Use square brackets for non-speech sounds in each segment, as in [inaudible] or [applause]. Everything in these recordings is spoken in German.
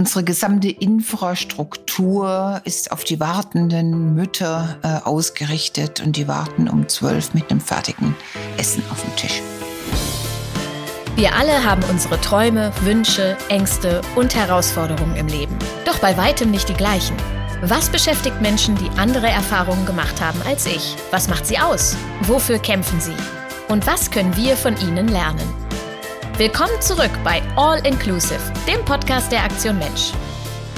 Unsere gesamte Infrastruktur ist auf die wartenden Mütter äh, ausgerichtet und die warten um zwölf mit einem fertigen Essen auf dem Tisch. Wir alle haben unsere Träume, Wünsche, Ängste und Herausforderungen im Leben. Doch bei weitem nicht die gleichen. Was beschäftigt Menschen, die andere Erfahrungen gemacht haben als ich? Was macht sie aus? Wofür kämpfen sie? Und was können wir von ihnen lernen? Willkommen zurück bei All Inclusive, dem Podcast der Aktion Mensch.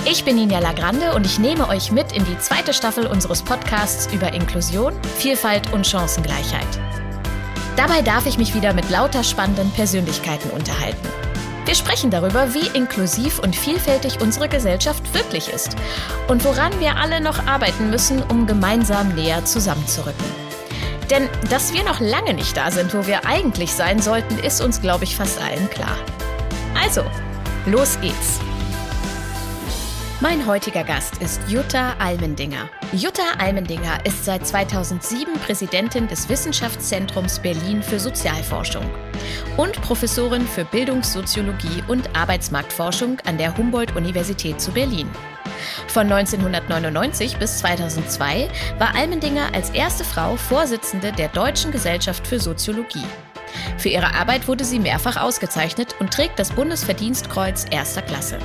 Ich bin Ninja Lagrande und ich nehme euch mit in die zweite Staffel unseres Podcasts über Inklusion, Vielfalt und Chancengleichheit. Dabei darf ich mich wieder mit lauter spannenden Persönlichkeiten unterhalten. Wir sprechen darüber, wie inklusiv und vielfältig unsere Gesellschaft wirklich ist und woran wir alle noch arbeiten müssen, um gemeinsam näher zusammenzurücken. Denn dass wir noch lange nicht da sind, wo wir eigentlich sein sollten, ist uns, glaube ich, fast allen klar. Also, los geht's. Mein heutiger Gast ist Jutta Almendinger. Jutta Almendinger ist seit 2007 Präsidentin des Wissenschaftszentrums Berlin für Sozialforschung und Professorin für Bildungssoziologie und Arbeitsmarktforschung an der Humboldt-Universität zu Berlin. Von 1999 bis 2002 war Almendinger als erste Frau Vorsitzende der Deutschen Gesellschaft für Soziologie. Für ihre Arbeit wurde sie mehrfach ausgezeichnet und trägt das Bundesverdienstkreuz erster Klasse.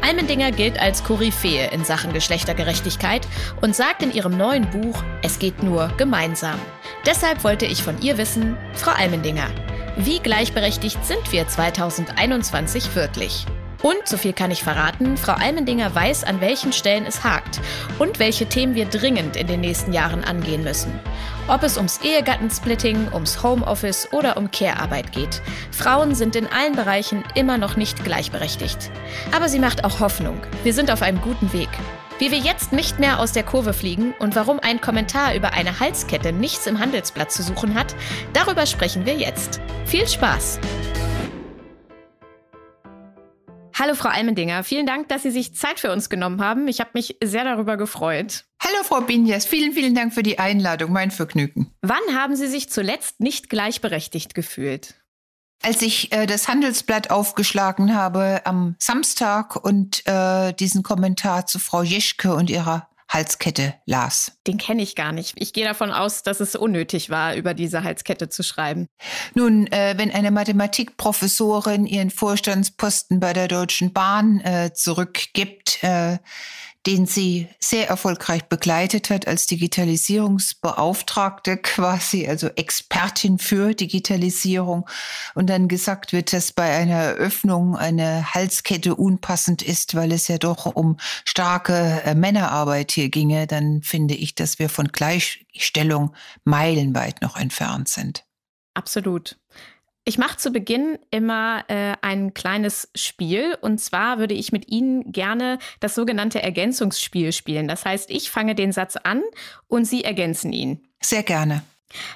Almendinger gilt als Koryphäe in Sachen Geschlechtergerechtigkeit und sagt in ihrem neuen Buch, es geht nur gemeinsam. Deshalb wollte ich von ihr wissen, Frau Almendinger, wie gleichberechtigt sind wir 2021 wirklich? Und, so viel kann ich verraten, Frau Almendinger weiß, an welchen Stellen es hakt und welche Themen wir dringend in den nächsten Jahren angehen müssen. Ob es ums Ehegattensplitting, ums Homeoffice oder um Care-Arbeit geht. Frauen sind in allen Bereichen immer noch nicht gleichberechtigt. Aber sie macht auch Hoffnung. Wir sind auf einem guten Weg. Wie wir jetzt nicht mehr aus der Kurve fliegen und warum ein Kommentar über eine Halskette nichts im Handelsblatt zu suchen hat, darüber sprechen wir jetzt. Viel Spaß! Hallo Frau Almendinger, vielen Dank, dass Sie sich Zeit für uns genommen haben. Ich habe mich sehr darüber gefreut. Hallo Frau Binjas, vielen, vielen Dank für die Einladung, mein Vergnügen. Wann haben Sie sich zuletzt nicht gleichberechtigt gefühlt? Als ich äh, das Handelsblatt aufgeschlagen habe am Samstag und äh, diesen Kommentar zu Frau Jeschke und ihrer Halskette las. Den kenne ich gar nicht. Ich gehe davon aus, dass es unnötig war, über diese Halskette zu schreiben. Nun, äh, wenn eine Mathematikprofessorin ihren Vorstandsposten bei der Deutschen Bahn äh, zurückgibt, äh, den sie sehr erfolgreich begleitet hat als Digitalisierungsbeauftragte quasi, also Expertin für Digitalisierung. Und dann gesagt wird, dass bei einer Eröffnung eine Halskette unpassend ist, weil es ja doch um starke äh, Männerarbeit hier ginge, dann finde ich, dass wir von Gleichstellung meilenweit noch entfernt sind. Absolut. Ich mache zu Beginn immer äh, ein kleines Spiel und zwar würde ich mit Ihnen gerne das sogenannte Ergänzungsspiel spielen. Das heißt, ich fange den Satz an und Sie ergänzen ihn. Sehr gerne.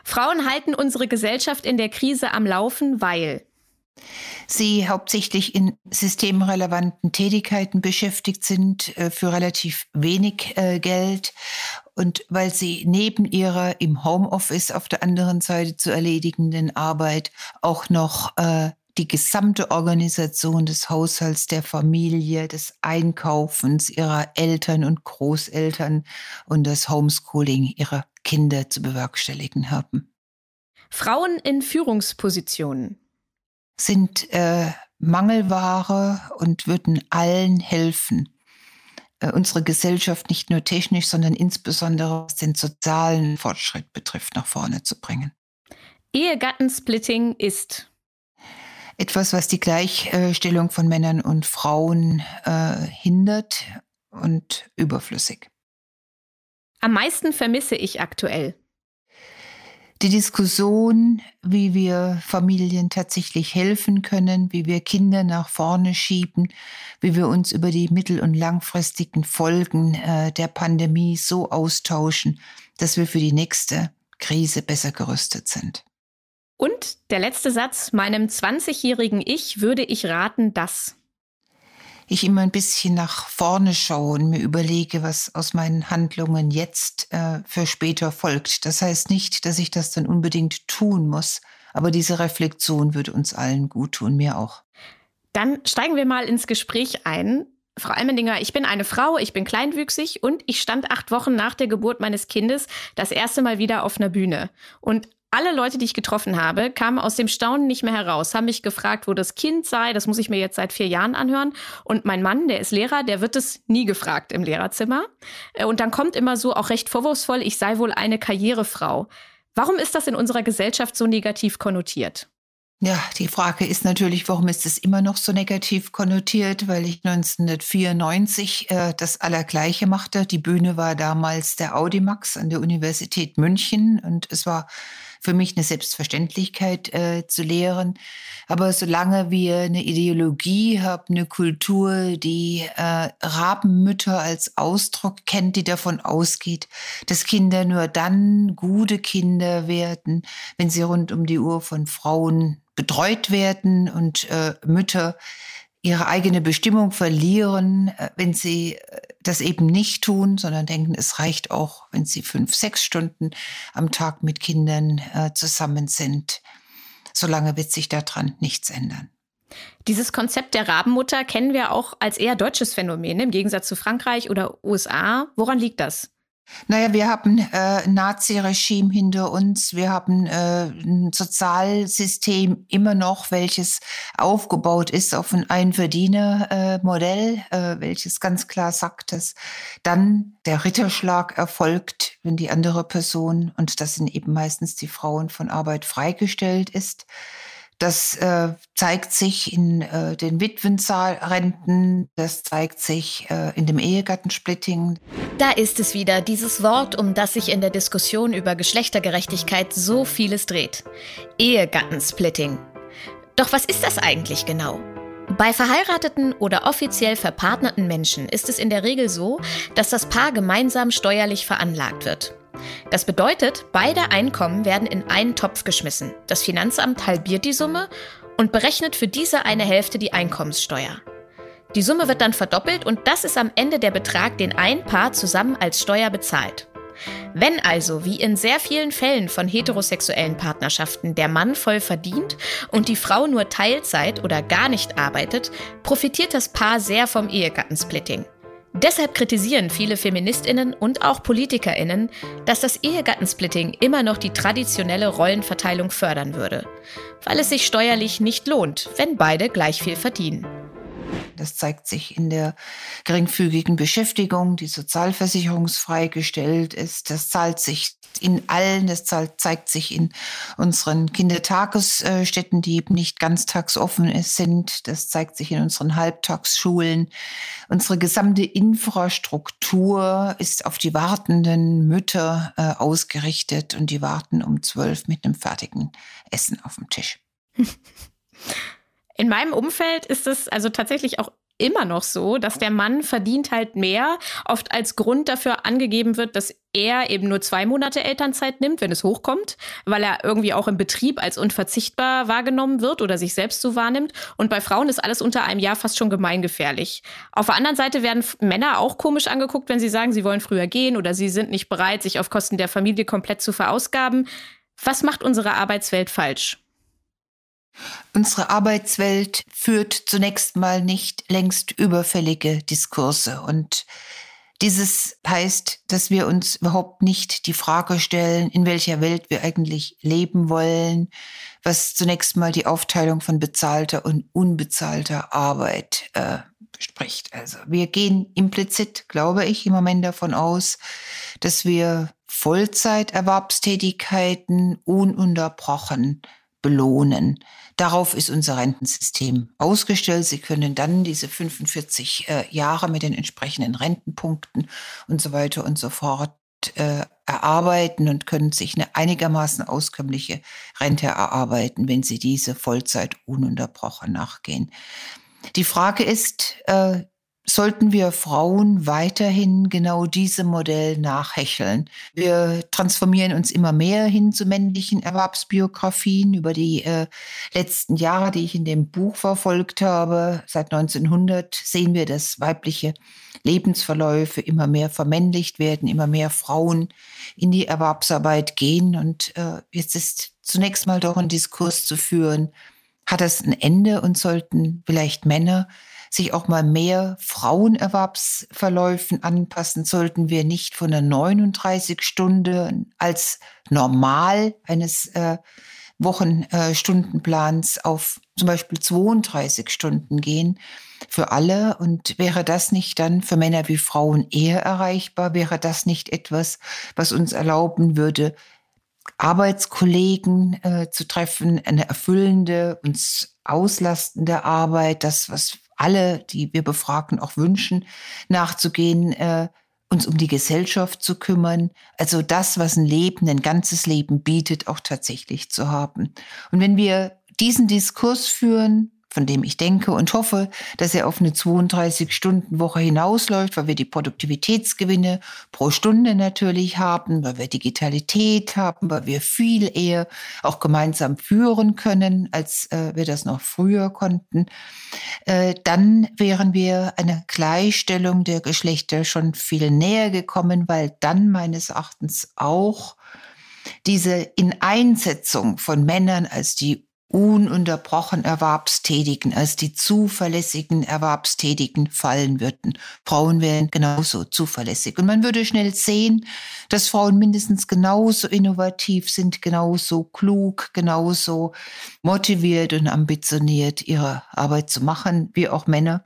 Frauen halten unsere Gesellschaft in der Krise am Laufen, weil Sie hauptsächlich in systemrelevanten Tätigkeiten beschäftigt sind äh, für relativ wenig äh, Geld und weil sie neben ihrer im Homeoffice auf der anderen Seite zu erledigenden Arbeit auch noch äh, die gesamte Organisation des Haushalts, der Familie, des Einkaufens ihrer Eltern und Großeltern und das Homeschooling ihrer Kinder zu bewerkstelligen haben. Frauen in Führungspositionen sind äh, Mangelware und würden allen helfen, unsere Gesellschaft nicht nur technisch, sondern insbesondere was den sozialen Fortschritt betrifft, nach vorne zu bringen. Ehegattensplitting ist etwas, was die Gleichstellung von Männern und Frauen äh, hindert und überflüssig. Am meisten vermisse ich aktuell die Diskussion, wie wir Familien tatsächlich helfen können, wie wir Kinder nach vorne schieben, wie wir uns über die mittel- und langfristigen Folgen äh, der Pandemie so austauschen, dass wir für die nächste Krise besser gerüstet sind. Und der letzte Satz, meinem 20-jährigen Ich würde ich raten, dass ich immer ein bisschen nach vorne schaue und mir überlege, was aus meinen Handlungen jetzt äh, für später folgt. Das heißt nicht, dass ich das dann unbedingt tun muss, aber diese Reflexion würde uns allen gut tun, mir auch. Dann steigen wir mal ins Gespräch ein. Frau Almendinger, ich bin eine Frau, ich bin kleinwüchsig und ich stand acht Wochen nach der Geburt meines Kindes das erste Mal wieder auf einer Bühne. Und alle Leute, die ich getroffen habe, kamen aus dem Staunen nicht mehr heraus, haben mich gefragt, wo das Kind sei. Das muss ich mir jetzt seit vier Jahren anhören. Und mein Mann, der ist Lehrer, der wird es nie gefragt im Lehrerzimmer. Äh, und dann kommt immer so auch recht vorwurfsvoll, ich sei wohl eine Karrierefrau. Warum ist das in unserer Gesellschaft so negativ konnotiert? Ja, die Frage ist natürlich, warum ist es immer noch so negativ konnotiert? Weil ich 1994 äh, das Allergleiche machte. Die Bühne war damals der Audimax an der Universität München und es war für mich eine Selbstverständlichkeit äh, zu lehren. Aber solange wir eine Ideologie haben, eine Kultur, die äh, Rabenmütter als Ausdruck kennt, die davon ausgeht, dass Kinder nur dann gute Kinder werden, wenn sie rund um die Uhr von Frauen betreut werden und äh, Mütter ihre eigene Bestimmung verlieren, äh, wenn sie äh, das eben nicht tun, sondern denken, es reicht auch, wenn sie fünf, sechs Stunden am Tag mit Kindern äh, zusammen sind. Solange wird sich daran nichts ändern. Dieses Konzept der Rabenmutter kennen wir auch als eher deutsches Phänomen im Gegensatz zu Frankreich oder USA. Woran liegt das? Naja, wir haben äh, ein Nazi-Regime hinter uns. Wir haben äh, ein Sozialsystem immer noch, welches aufgebaut ist auf ein Einverdiener-Modell, äh, welches ganz klar sagt, dass dann der Ritterschlag erfolgt, wenn die andere Person, und das sind eben meistens die Frauen, von Arbeit freigestellt ist. Das äh, zeigt sich in äh, den Witwenzahlrenten, das zeigt sich äh, in dem Ehegattensplitting. Da ist es wieder, dieses Wort, um das sich in der Diskussion über Geschlechtergerechtigkeit so vieles dreht. Ehegattensplitting. Doch was ist das eigentlich genau? Bei verheirateten oder offiziell verpartnerten Menschen ist es in der Regel so, dass das Paar gemeinsam steuerlich veranlagt wird. Das bedeutet, beide Einkommen werden in einen Topf geschmissen. Das Finanzamt halbiert die Summe und berechnet für diese eine Hälfte die Einkommenssteuer. Die Summe wird dann verdoppelt und das ist am Ende der Betrag, den ein Paar zusammen als Steuer bezahlt. Wenn also, wie in sehr vielen Fällen von heterosexuellen Partnerschaften, der Mann voll verdient und die Frau nur Teilzeit oder gar nicht arbeitet, profitiert das Paar sehr vom Ehegattensplitting. Deshalb kritisieren viele Feministinnen und auch Politikerinnen, dass das Ehegattensplitting immer noch die traditionelle Rollenverteilung fördern würde, weil es sich steuerlich nicht lohnt, wenn beide gleich viel verdienen. Das zeigt sich in der geringfügigen Beschäftigung, die sozialversicherungsfrei gestellt ist. Das zahlt sich in allen, das zeigt sich in unseren Kindertagesstätten, die eben nicht ganztags offen sind. Das zeigt sich in unseren Halbtagsschulen. Unsere gesamte Infrastruktur ist auf die wartenden Mütter äh, ausgerichtet und die warten um zwölf mit einem fertigen Essen auf dem Tisch. [laughs] In meinem Umfeld ist es also tatsächlich auch immer noch so, dass der Mann verdient halt mehr, oft als Grund dafür angegeben wird, dass er eben nur zwei Monate Elternzeit nimmt, wenn es hochkommt, weil er irgendwie auch im Betrieb als unverzichtbar wahrgenommen wird oder sich selbst so wahrnimmt. Und bei Frauen ist alles unter einem Jahr fast schon gemeingefährlich. Auf der anderen Seite werden Männer auch komisch angeguckt, wenn sie sagen, sie wollen früher gehen oder sie sind nicht bereit, sich auf Kosten der Familie komplett zu verausgaben. Was macht unsere Arbeitswelt falsch? Unsere Arbeitswelt führt zunächst mal nicht längst überfällige Diskurse und dieses heißt, dass wir uns überhaupt nicht die Frage stellen, in welcher Welt wir eigentlich leben wollen, was zunächst mal die Aufteilung von bezahlter und unbezahlter Arbeit äh, bespricht. Also wir gehen implizit, glaube ich, im Moment davon aus, dass wir Vollzeiterwerbstätigkeiten ununterbrochen belohnen. Darauf ist unser Rentensystem ausgestellt. Sie können dann diese 45 äh, Jahre mit den entsprechenden Rentenpunkten und so weiter und so fort äh, erarbeiten und können sich eine einigermaßen auskömmliche Rente erarbeiten, wenn sie diese Vollzeit ununterbrochen nachgehen. Die Frage ist, äh, sollten wir Frauen weiterhin genau diesem Modell nachhecheln. Wir transformieren uns immer mehr hin zu männlichen Erwerbsbiografien über die äh, letzten Jahre, die ich in dem Buch verfolgt habe. Seit 1900 sehen wir, dass weibliche Lebensverläufe immer mehr vermännlicht werden, immer mehr Frauen in die Erwerbsarbeit gehen. Und äh, jetzt ist zunächst mal doch ein Diskurs zu führen, hat das ein Ende und sollten vielleicht Männer sich auch mal mehr Frauenerwerbsverläufen anpassen, sollten wir nicht von der 39 Stunden als normal eines äh, Wochenstundenplans auf zum Beispiel 32 Stunden gehen für alle. Und wäre das nicht dann für Männer wie Frauen eher erreichbar? Wäre das nicht etwas, was uns erlauben würde, Arbeitskollegen äh, zu treffen, eine erfüllende, uns auslastende Arbeit, das, was alle, die wir befragen, auch wünschen, nachzugehen, äh, uns um die Gesellschaft zu kümmern, also das, was ein Leben, ein ganzes Leben bietet, auch tatsächlich zu haben. Und wenn wir diesen Diskurs führen, von dem ich denke und hoffe, dass er auf eine 32-Stunden-Woche hinausläuft, weil wir die Produktivitätsgewinne pro Stunde natürlich haben, weil wir Digitalität haben, weil wir viel eher auch gemeinsam führen können, als äh, wir das noch früher konnten. Äh, dann wären wir einer Gleichstellung der Geschlechter schon viel näher gekommen, weil dann meines Erachtens auch diese Ineinsetzung von Männern als die ununterbrochen Erwerbstätigen als die zuverlässigen Erwerbstätigen fallen würden. Frauen wären genauso zuverlässig. Und man würde schnell sehen, dass Frauen mindestens genauso innovativ sind, genauso klug, genauso motiviert und ambitioniert, ihre Arbeit zu machen, wie auch Männer.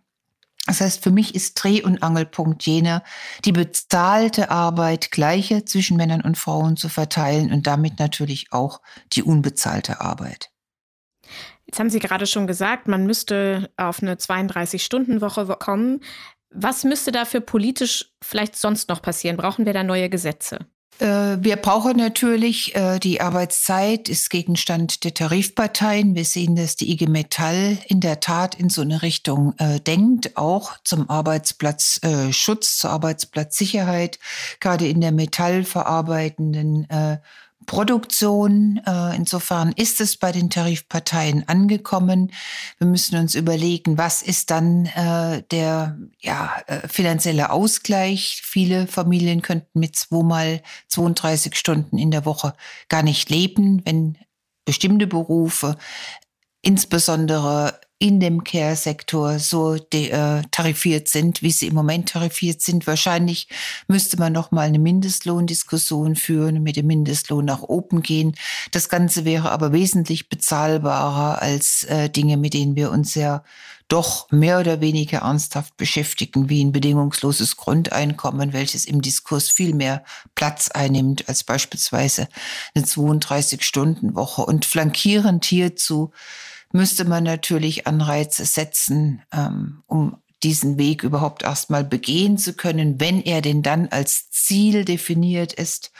Das heißt, für mich ist Dreh- und Angelpunkt jener, die bezahlte Arbeit gleicher zwischen Männern und Frauen zu verteilen und damit natürlich auch die unbezahlte Arbeit. Jetzt haben Sie gerade schon gesagt, man müsste auf eine 32-Stunden-Woche kommen. Was müsste dafür politisch vielleicht sonst noch passieren? Brauchen wir da neue Gesetze? Äh, wir brauchen natürlich, äh, die Arbeitszeit ist Gegenstand der Tarifparteien. Wir sehen, dass die IG Metall in der Tat in so eine Richtung äh, denkt, auch zum Arbeitsplatzschutz, zur Arbeitsplatzsicherheit, gerade in der metallverarbeitenden Produktion. Äh, insofern ist es bei den Tarifparteien angekommen. Wir müssen uns überlegen, was ist dann äh, der ja, äh, finanzielle Ausgleich. Viele Familien könnten mit zweimal 32 Stunden in der Woche gar nicht leben, wenn bestimmte Berufe insbesondere in dem Care-Sektor so de, äh, tarifiert sind, wie sie im Moment tarifiert sind. Wahrscheinlich müsste man noch mal eine Mindestlohndiskussion führen, mit dem Mindestlohn nach oben gehen. Das Ganze wäre aber wesentlich bezahlbarer als äh, Dinge, mit denen wir uns ja doch mehr oder weniger ernsthaft beschäftigen, wie ein bedingungsloses Grundeinkommen, welches im Diskurs viel mehr Platz einnimmt als beispielsweise eine 32-Stunden-Woche. Und flankierend hierzu müsste man natürlich Anreize setzen, ähm, um diesen Weg überhaupt erstmal begehen zu können, wenn er denn dann als Ziel definiert ist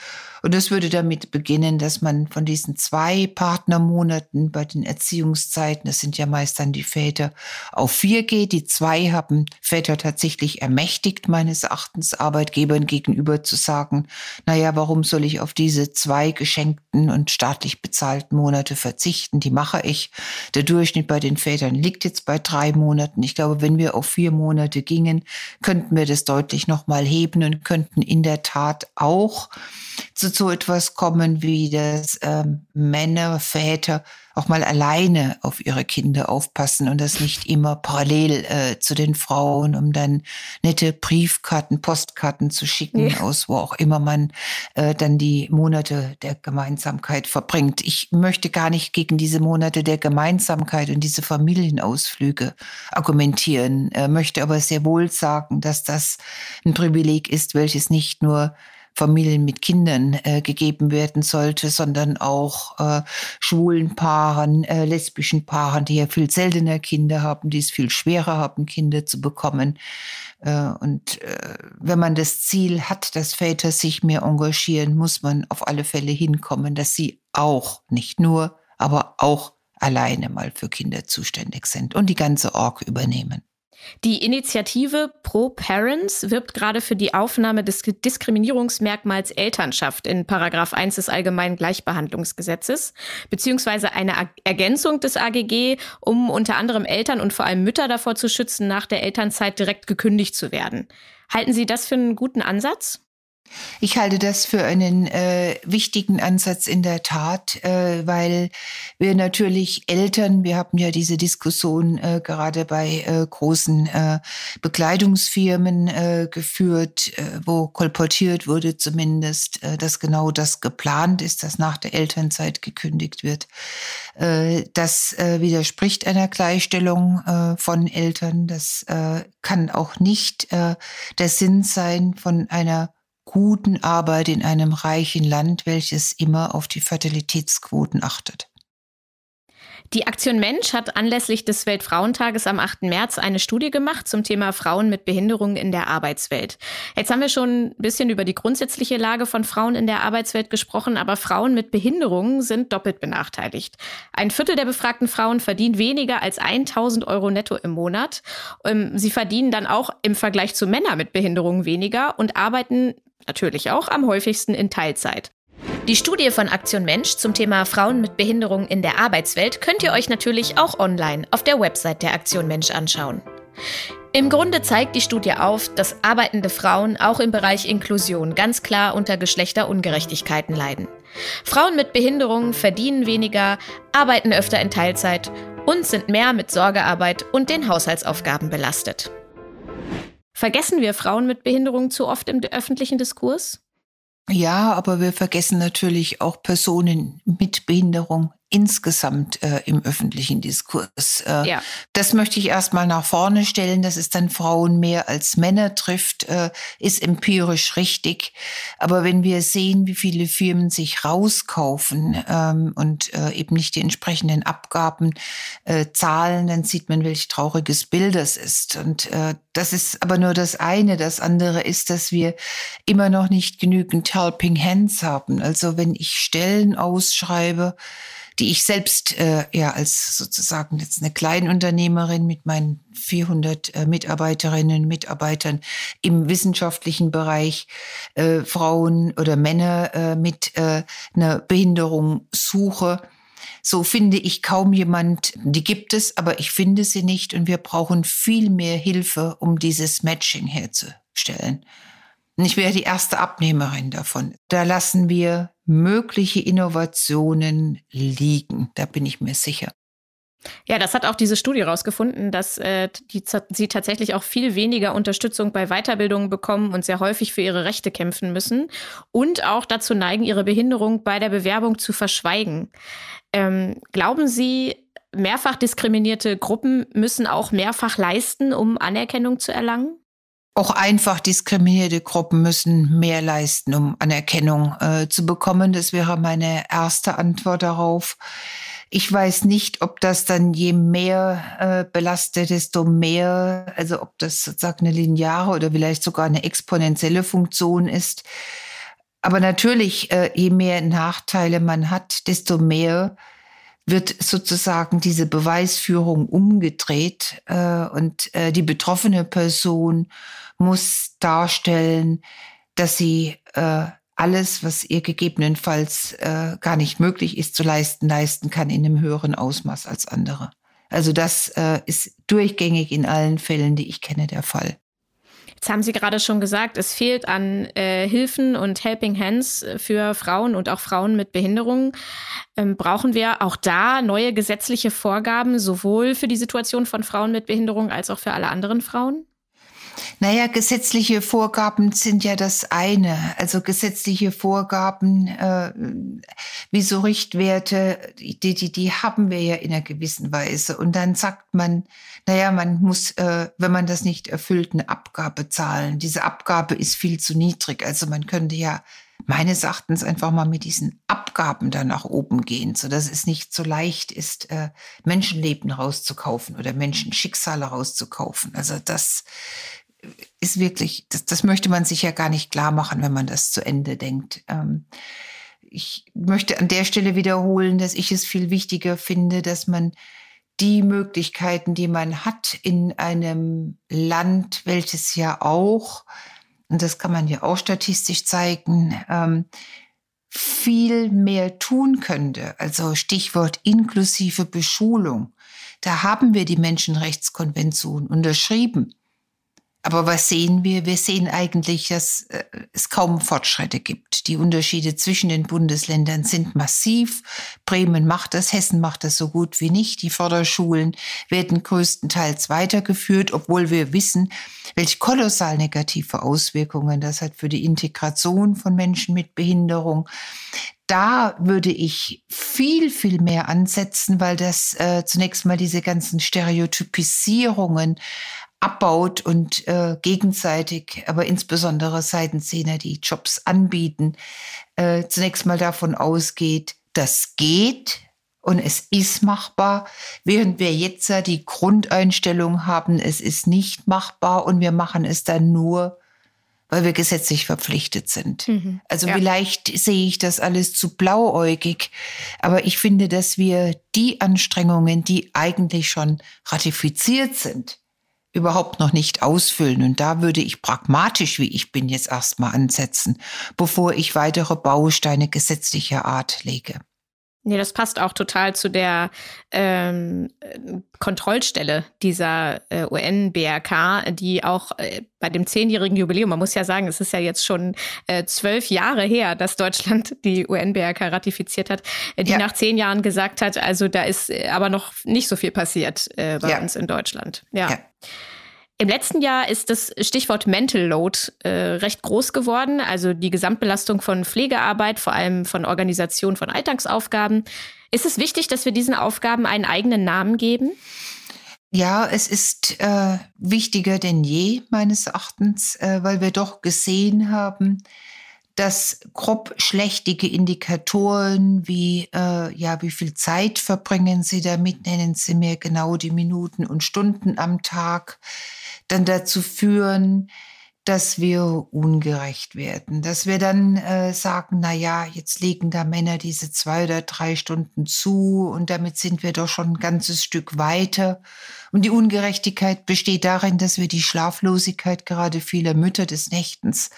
und das würde damit beginnen, dass man von diesen zwei Partnermonaten bei den Erziehungszeiten, das sind ja meist dann die Väter, auf vier geht. Die zwei haben Väter tatsächlich ermächtigt, meines Erachtens Arbeitgebern gegenüber zu sagen, naja, warum soll ich auf diese zwei geschenkten und staatlich bezahlten Monate verzichten? Die mache ich. Der Durchschnitt bei den Vätern liegt jetzt bei drei Monaten. Ich glaube, wenn wir auf vier Monate gingen, könnten wir das deutlich nochmal heben und könnten in der Tat auch zu so etwas kommen, wie dass ähm, Männer, Väter auch mal alleine auf ihre Kinder aufpassen und das nicht immer parallel äh, zu den Frauen, um dann nette Briefkarten, Postkarten zu schicken, ja. aus wo auch immer man äh, dann die Monate der Gemeinsamkeit verbringt. Ich möchte gar nicht gegen diese Monate der Gemeinsamkeit und diese Familienausflüge argumentieren, äh, möchte aber sehr wohl sagen, dass das ein Privileg ist, welches nicht nur Familien mit Kindern äh, gegeben werden sollte, sondern auch äh, schwulen Paaren, äh, lesbischen Paaren, die ja viel seltener Kinder haben, die es viel schwerer haben, Kinder zu bekommen. Äh, und äh, wenn man das Ziel hat, dass Väter sich mehr engagieren, muss man auf alle Fälle hinkommen, dass sie auch, nicht nur, aber auch alleine mal für Kinder zuständig sind und die ganze Org übernehmen. Die Initiative Pro Parents wirbt gerade für die Aufnahme des Diskriminierungsmerkmals Elternschaft in Paragraph 1 des Allgemeinen Gleichbehandlungsgesetzes, beziehungsweise eine Ergänzung des AGG, um unter anderem Eltern und vor allem Mütter davor zu schützen, nach der Elternzeit direkt gekündigt zu werden. Halten Sie das für einen guten Ansatz? Ich halte das für einen äh, wichtigen Ansatz in der Tat, äh, weil wir natürlich Eltern, wir haben ja diese Diskussion äh, gerade bei äh, großen äh, Bekleidungsfirmen äh, geführt, äh, wo kolportiert wurde zumindest, äh, dass genau das geplant ist, dass nach der Elternzeit gekündigt wird. Äh, das äh, widerspricht einer Gleichstellung äh, von Eltern. Das äh, kann auch nicht äh, der Sinn sein von einer guten Arbeit in einem reichen Land, welches immer auf die Fertilitätsquoten achtet. Die Aktion Mensch hat anlässlich des Weltfrauentages am 8. März eine Studie gemacht zum Thema Frauen mit Behinderungen in der Arbeitswelt. Jetzt haben wir schon ein bisschen über die grundsätzliche Lage von Frauen in der Arbeitswelt gesprochen, aber Frauen mit Behinderungen sind doppelt benachteiligt. Ein Viertel der befragten Frauen verdient weniger als 1000 Euro netto im Monat. Ähm, sie verdienen dann auch im Vergleich zu Männern mit Behinderungen weniger und arbeiten natürlich auch am häufigsten in Teilzeit. Die Studie von Aktion Mensch zum Thema Frauen mit Behinderung in der Arbeitswelt könnt ihr euch natürlich auch online auf der Website der Aktion Mensch anschauen. Im Grunde zeigt die Studie auf, dass arbeitende Frauen auch im Bereich Inklusion ganz klar unter Geschlechterungerechtigkeiten leiden. Frauen mit Behinderungen verdienen weniger, arbeiten öfter in Teilzeit und sind mehr mit Sorgearbeit und den Haushaltsaufgaben belastet. Vergessen wir Frauen mit Behinderung zu oft im öffentlichen Diskurs? Ja, aber wir vergessen natürlich auch Personen mit Behinderung insgesamt äh, im öffentlichen Diskurs. Äh, ja. Das möchte ich erstmal nach vorne stellen, dass es dann Frauen mehr als Männer trifft, äh, ist empirisch richtig. Aber wenn wir sehen, wie viele Firmen sich rauskaufen ähm, und äh, eben nicht die entsprechenden Abgaben äh, zahlen, dann sieht man, welch trauriges Bild das ist. Und äh, das ist aber nur das eine. Das andere ist, dass wir immer noch nicht genügend Helping Hands haben. Also wenn ich Stellen ausschreibe, die ich selbst äh, ja als sozusagen jetzt eine Kleinunternehmerin mit meinen 400 äh, Mitarbeiterinnen und Mitarbeitern im wissenschaftlichen Bereich äh, Frauen oder Männer äh, mit äh, einer Behinderung suche. So finde ich kaum jemand, die gibt es, aber ich finde sie nicht und wir brauchen viel mehr Hilfe, um dieses Matching herzustellen. Und ich wäre die erste Abnehmerin davon. Da lassen wir mögliche Innovationen liegen. Da bin ich mir sicher. Ja, das hat auch diese Studie herausgefunden, dass äh, die, sie tatsächlich auch viel weniger Unterstützung bei Weiterbildungen bekommen und sehr häufig für ihre Rechte kämpfen müssen und auch dazu neigen, ihre Behinderung bei der Bewerbung zu verschweigen. Ähm, glauben Sie, mehrfach diskriminierte Gruppen müssen auch mehrfach leisten, um Anerkennung zu erlangen? Auch einfach diskriminierte Gruppen müssen mehr leisten, um Anerkennung äh, zu bekommen. Das wäre meine erste Antwort darauf. Ich weiß nicht, ob das dann je mehr äh, belastet, desto mehr, also ob das sozusagen eine lineare oder vielleicht sogar eine exponentielle Funktion ist. Aber natürlich, äh, je mehr Nachteile man hat, desto mehr wird sozusagen diese Beweisführung umgedreht äh, und äh, die betroffene Person muss darstellen, dass sie äh, alles, was ihr gegebenenfalls äh, gar nicht möglich ist zu leisten, leisten kann in einem höheren Ausmaß als andere. Also das äh, ist durchgängig in allen Fällen, die ich kenne, der Fall. Jetzt haben Sie gerade schon gesagt, es fehlt an äh, Hilfen und Helping Hands für Frauen und auch Frauen mit Behinderungen. Ähm, brauchen wir auch da neue gesetzliche Vorgaben, sowohl für die Situation von Frauen mit Behinderung als auch für alle anderen Frauen? Naja, gesetzliche Vorgaben sind ja das eine. Also gesetzliche Vorgaben, äh, wie so Richtwerte, die, die, die haben wir ja in einer gewissen Weise. Und dann sagt man, naja, man muss, äh, wenn man das nicht erfüllt, eine Abgabe zahlen. Diese Abgabe ist viel zu niedrig. Also man könnte ja meines Erachtens einfach mal mit diesen Abgaben da nach oben gehen, so dass es nicht so leicht ist, äh, Menschenleben rauszukaufen oder Menschenschicksale rauszukaufen. Also das ist wirklich, das, das möchte man sich ja gar nicht klar machen, wenn man das zu Ende denkt. Ähm, ich möchte an der Stelle wiederholen, dass ich es viel wichtiger finde, dass man die Möglichkeiten, die man hat in einem Land, welches ja auch, und das kann man ja auch statistisch zeigen, ähm, viel mehr tun könnte. Also Stichwort inklusive Beschulung. Da haben wir die Menschenrechtskonvention unterschrieben. Aber was sehen wir? Wir sehen eigentlich, dass äh, es kaum Fortschritte gibt. Die Unterschiede zwischen den Bundesländern sind massiv. Bremen macht das, Hessen macht das so gut wie nicht. Die Förderschulen werden größtenteils weitergeführt, obwohl wir wissen, welche kolossal negative Auswirkungen das hat für die Integration von Menschen mit Behinderung da würde ich viel, viel mehr ansetzen, weil das äh, zunächst mal diese ganzen Stereotypisierungen abbaut und äh, gegenseitig, aber insbesondere Seitenzähner, die Jobs anbieten, äh, zunächst mal davon ausgeht, das geht und es ist machbar, während wir jetzt ja die Grundeinstellung haben, es ist nicht machbar und wir machen es dann nur, weil wir gesetzlich verpflichtet sind. Mhm, also ja. vielleicht sehe ich das alles zu blauäugig, aber ich finde, dass wir die Anstrengungen, die eigentlich schon ratifiziert sind, überhaupt noch nicht ausfüllen. Und da würde ich pragmatisch, wie ich bin, jetzt erstmal ansetzen, bevor ich weitere Bausteine gesetzlicher Art lege. Nee, das passt auch total zu der ähm, Kontrollstelle dieser äh, UN-BRK, die auch äh, bei dem zehnjährigen Jubiläum, man muss ja sagen, es ist ja jetzt schon äh, zwölf Jahre her, dass Deutschland [laughs] die UN-BRK ratifiziert hat, äh, die ja. nach zehn Jahren gesagt hat, also da ist äh, aber noch nicht so viel passiert äh, bei ja. uns in Deutschland. ja. ja. Im letzten Jahr ist das Stichwort Mental Load äh, recht groß geworden, also die Gesamtbelastung von Pflegearbeit, vor allem von Organisation von Alltagsaufgaben. Ist es wichtig, dass wir diesen Aufgaben einen eigenen Namen geben? Ja, es ist äh, wichtiger denn je, meines Erachtens, äh, weil wir doch gesehen haben, dass grob schlechtige Indikatoren wie, äh, ja, wie viel Zeit verbringen Sie damit, nennen Sie mir genau die Minuten und Stunden am Tag, dann dazu führen, dass wir ungerecht werden, dass wir dann äh, sagen, na ja, jetzt legen da Männer diese zwei oder drei Stunden zu und damit sind wir doch schon ein ganzes Stück weiter. Und die Ungerechtigkeit besteht darin, dass wir die Schlaflosigkeit gerade vieler Mütter des Nächtens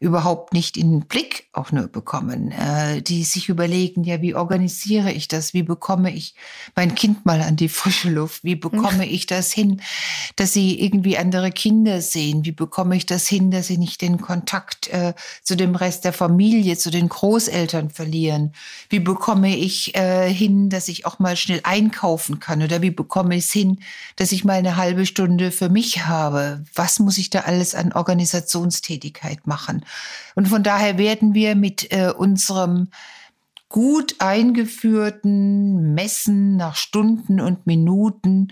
überhaupt nicht in den Blick auch nur bekommen, äh, die sich überlegen, ja, wie organisiere ich das? Wie bekomme ich mein Kind mal an die frische Luft? Wie bekomme ich das hin, dass sie irgendwie andere Kinder sehen? Wie bekomme ich das hin, dass sie nicht den Kontakt äh, zu dem Rest der Familie, zu den Großeltern verlieren? Wie bekomme ich äh, hin, dass ich auch mal schnell einkaufen kann? Oder wie bekomme ich es hin, dass ich mal eine halbe Stunde für mich habe? Was muss ich da alles an Organisationstätigkeit machen? Und von daher werden wir mit äh, unserem gut eingeführten Messen nach Stunden und Minuten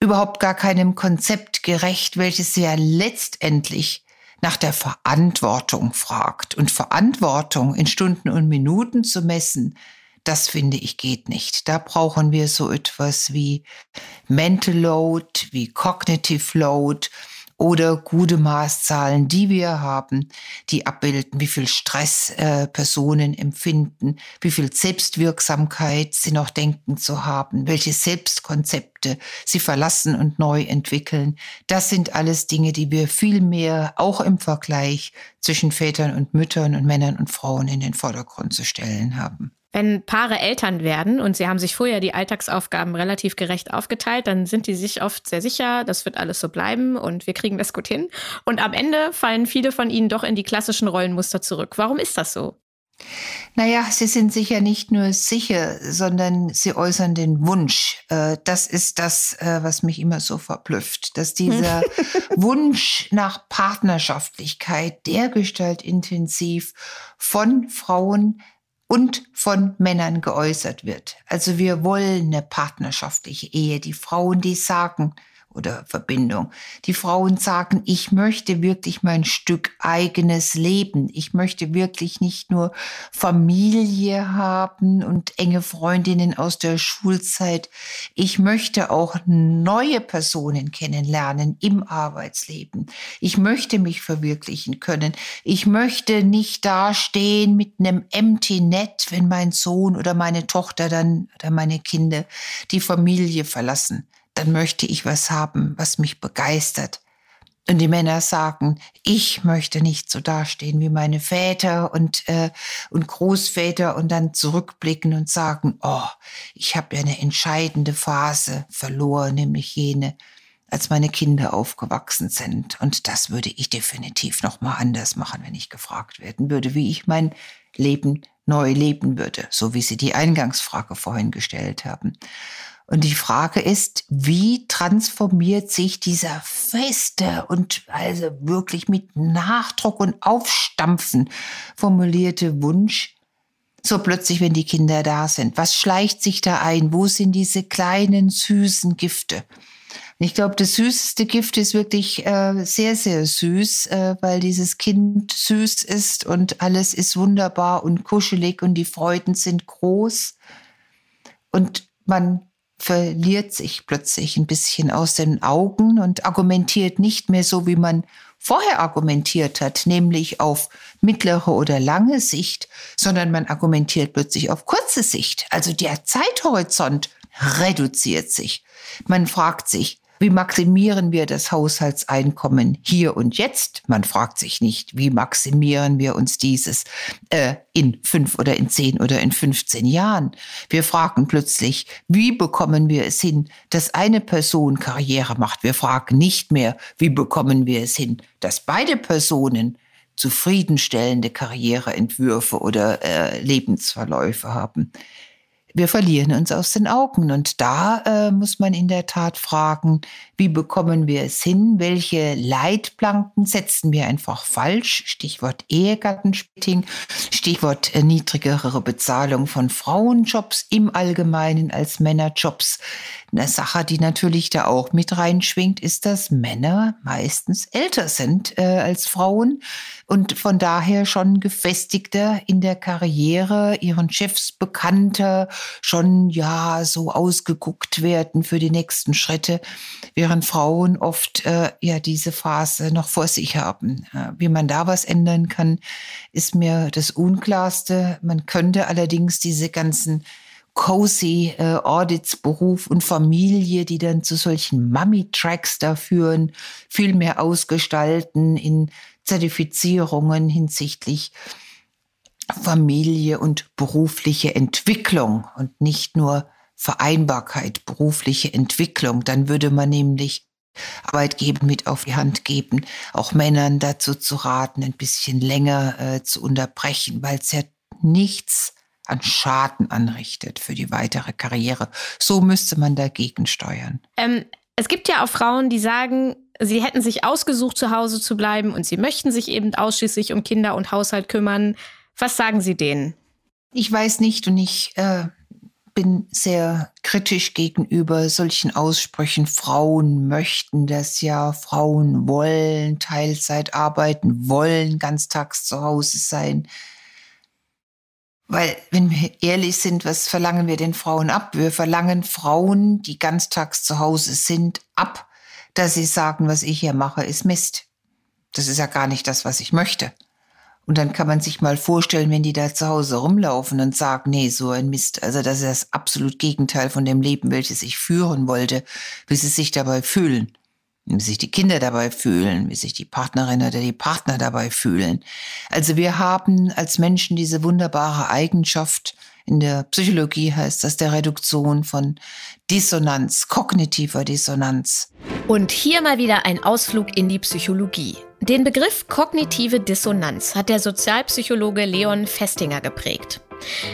überhaupt gar keinem Konzept gerecht, welches ja letztendlich nach der Verantwortung fragt. Und Verantwortung in Stunden und Minuten zu messen, das finde ich geht nicht. Da brauchen wir so etwas wie Mental Load, wie Cognitive Load oder gute Maßzahlen, die wir haben, die abbilden, wie viel Stress äh, Personen empfinden, wie viel Selbstwirksamkeit sie noch denken zu haben, welche Selbstkonzepte sie verlassen und neu entwickeln. Das sind alles Dinge, die wir viel mehr auch im Vergleich zwischen Vätern und Müttern und Männern und Frauen in den Vordergrund zu stellen haben. Wenn Paare Eltern werden und sie haben sich vorher die Alltagsaufgaben relativ gerecht aufgeteilt, dann sind die sich oft sehr sicher, das wird alles so bleiben und wir kriegen das gut hin. Und am Ende fallen viele von ihnen doch in die klassischen Rollenmuster zurück. Warum ist das so? Naja, sie sind sicher nicht nur sicher, sondern sie äußern den Wunsch. Äh, das ist das, äh, was mich immer so verblüfft, dass dieser [laughs] Wunsch nach Partnerschaftlichkeit dergestalt intensiv von Frauen und von Männern geäußert wird. Also wir wollen eine partnerschaftliche Ehe. Die Frauen, die sagen, oder Verbindung. Die Frauen sagen, ich möchte wirklich mein Stück eigenes Leben. Ich möchte wirklich nicht nur Familie haben und enge Freundinnen aus der Schulzeit. Ich möchte auch neue Personen kennenlernen im Arbeitsleben. Ich möchte mich verwirklichen können. Ich möchte nicht dastehen mit einem Empty Net, wenn mein Sohn oder meine Tochter dann oder meine Kinder die Familie verlassen dann möchte ich was haben, was mich begeistert. Und die Männer sagen, ich möchte nicht so dastehen wie meine Väter und, äh, und Großväter und dann zurückblicken und sagen, oh, ich habe ja eine entscheidende Phase verloren, nämlich jene, als meine Kinder aufgewachsen sind. Und das würde ich definitiv noch mal anders machen, wenn ich gefragt werden würde, wie ich mein Leben neu leben würde, so wie Sie die Eingangsfrage vorhin gestellt haben. Und die Frage ist, wie transformiert sich dieser feste und also wirklich mit Nachdruck und Aufstampfen formulierte Wunsch so plötzlich, wenn die Kinder da sind? Was schleicht sich da ein? Wo sind diese kleinen, süßen Gifte? Ich glaube, das süßeste Gift ist wirklich äh, sehr, sehr süß, äh, weil dieses Kind süß ist und alles ist wunderbar und kuschelig und die Freuden sind groß. Und man verliert sich plötzlich ein bisschen aus den Augen und argumentiert nicht mehr so, wie man vorher argumentiert hat, nämlich auf mittlere oder lange Sicht, sondern man argumentiert plötzlich auf kurze Sicht. Also der Zeithorizont reduziert sich. Man fragt sich, wie maximieren wir das Haushaltseinkommen hier und jetzt? Man fragt sich nicht, wie maximieren wir uns dieses äh, in fünf oder in zehn oder in 15 Jahren. Wir fragen plötzlich, wie bekommen wir es hin, dass eine Person Karriere macht? Wir fragen nicht mehr, wie bekommen wir es hin, dass beide Personen zufriedenstellende Karriereentwürfe oder äh, Lebensverläufe haben wir verlieren uns aus den Augen. Und da äh, muss man in der Tat fragen, wie bekommen wir es hin? Welche Leitplanken setzen wir einfach falsch? Stichwort Ehegattensplitting, Stichwort äh, niedrigere Bezahlung von Frauenjobs im Allgemeinen als Männerjobs. Eine Sache, die natürlich da auch mit reinschwingt, ist, dass Männer meistens älter sind äh, als Frauen und von daher schon gefestigter in der Karriere, ihren Chefs bekannter, schon ja so ausgeguckt werden für die nächsten Schritte, während Frauen oft äh, ja diese Phase noch vor sich haben. Äh, wie man da was ändern kann, ist mir das Unklarste. Man könnte allerdings diese ganzen cozy äh, Audits, Beruf und Familie, die dann zu solchen Mummy-Tracks da führen, viel mehr ausgestalten in Zertifizierungen hinsichtlich Familie und berufliche Entwicklung und nicht nur Vereinbarkeit, berufliche Entwicklung. Dann würde man nämlich Arbeitgeber mit auf die Hand geben, auch Männern dazu zu raten, ein bisschen länger äh, zu unterbrechen, weil es ja nichts an Schaden anrichtet für die weitere Karriere. So müsste man dagegen steuern. Ähm, es gibt ja auch Frauen, die sagen, sie hätten sich ausgesucht, zu Hause zu bleiben und sie möchten sich eben ausschließlich um Kinder und Haushalt kümmern. Was sagen Sie denen? Ich weiß nicht und ich äh, bin sehr kritisch gegenüber solchen Aussprüchen. Frauen möchten das ja, Frauen wollen Teilzeit arbeiten, wollen ganztags zu Hause sein. Weil, wenn wir ehrlich sind, was verlangen wir den Frauen ab? Wir verlangen Frauen, die ganztags zu Hause sind, ab, dass sie sagen, was ich hier mache, ist Mist. Das ist ja gar nicht das, was ich möchte. Und dann kann man sich mal vorstellen, wenn die da zu Hause rumlaufen und sagen, nee, so ein Mist. Also das ist das absolut Gegenteil von dem Leben, welches ich führen wollte, wie sie sich dabei fühlen wie sich die Kinder dabei fühlen, wie sich die Partnerin oder die Partner dabei fühlen. Also wir haben als Menschen diese wunderbare Eigenschaft, in der Psychologie heißt das der Reduktion von Dissonanz, kognitiver Dissonanz. Und hier mal wieder ein Ausflug in die Psychologie. Den Begriff kognitive Dissonanz hat der Sozialpsychologe Leon Festinger geprägt.